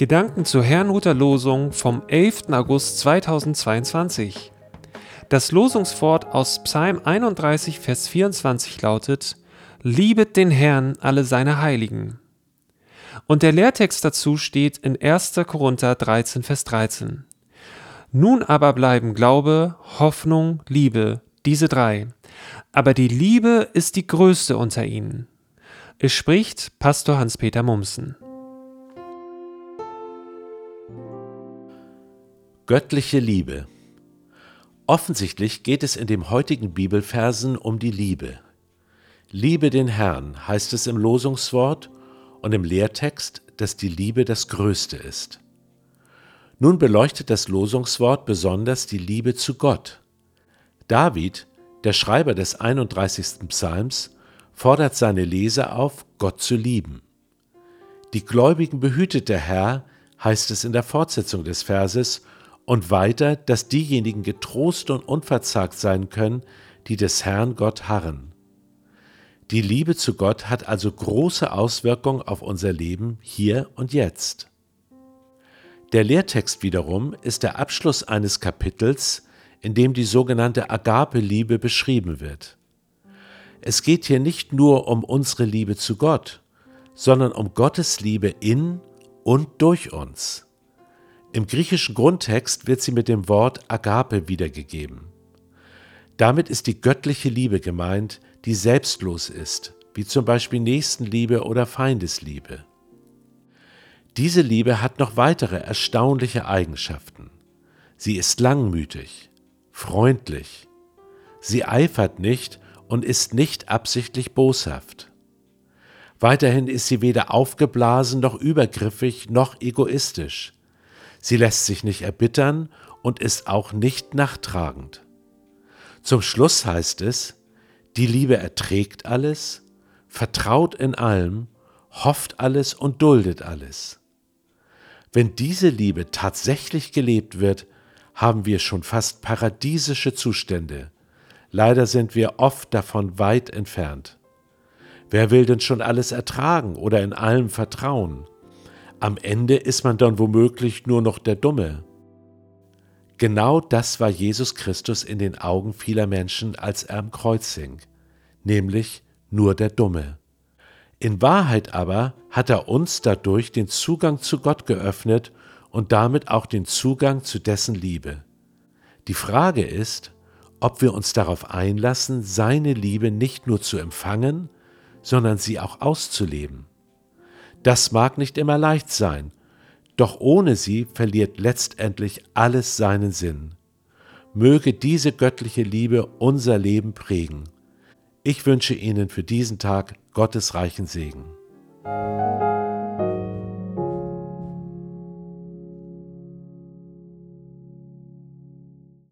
Gedanken zur Herrnhuter Losung vom 11. August 2022. Das Losungswort aus Psalm 31, Vers 24 lautet: Liebet den Herrn alle seine Heiligen. Und der Lehrtext dazu steht in 1. Korinther 13, Vers 13. Nun aber bleiben Glaube, Hoffnung, Liebe, diese drei. Aber die Liebe ist die größte unter ihnen. Es spricht Pastor Hans-Peter Mumsen. Göttliche Liebe. Offensichtlich geht es in dem heutigen Bibelversen um die Liebe. Liebe den Herrn heißt es im Losungswort und im Lehrtext, dass die Liebe das Größte ist. Nun beleuchtet das Losungswort besonders die Liebe zu Gott. David, der Schreiber des 31. Psalms, fordert seine Leser auf, Gott zu lieben. Die Gläubigen behütet der Herr, heißt es in der Fortsetzung des Verses, und weiter, dass diejenigen getrost und unverzagt sein können, die des Herrn Gott harren. Die Liebe zu Gott hat also große Auswirkungen auf unser Leben hier und jetzt. Der Lehrtext wiederum ist der Abschluss eines Kapitels, in dem die sogenannte Agape-Liebe beschrieben wird. Es geht hier nicht nur um unsere Liebe zu Gott, sondern um Gottes Liebe in und durch uns. Im griechischen Grundtext wird sie mit dem Wort Agape wiedergegeben. Damit ist die göttliche Liebe gemeint, die selbstlos ist, wie zum Beispiel Nächstenliebe oder Feindesliebe. Diese Liebe hat noch weitere erstaunliche Eigenschaften. Sie ist langmütig, freundlich. Sie eifert nicht und ist nicht absichtlich boshaft. Weiterhin ist sie weder aufgeblasen noch übergriffig noch egoistisch. Sie lässt sich nicht erbittern und ist auch nicht nachtragend. Zum Schluss heißt es, die Liebe erträgt alles, vertraut in allem, hofft alles und duldet alles. Wenn diese Liebe tatsächlich gelebt wird, haben wir schon fast paradiesische Zustände. Leider sind wir oft davon weit entfernt. Wer will denn schon alles ertragen oder in allem vertrauen? Am Ende ist man dann womöglich nur noch der Dumme. Genau das war Jesus Christus in den Augen vieler Menschen, als er am Kreuz hing, nämlich nur der Dumme. In Wahrheit aber hat er uns dadurch den Zugang zu Gott geöffnet und damit auch den Zugang zu dessen Liebe. Die Frage ist, ob wir uns darauf einlassen, seine Liebe nicht nur zu empfangen, sondern sie auch auszuleben. Das mag nicht immer leicht sein, doch ohne sie verliert letztendlich alles seinen Sinn. Möge diese göttliche Liebe unser Leben prägen. Ich wünsche Ihnen für diesen Tag Gottes reichen Segen.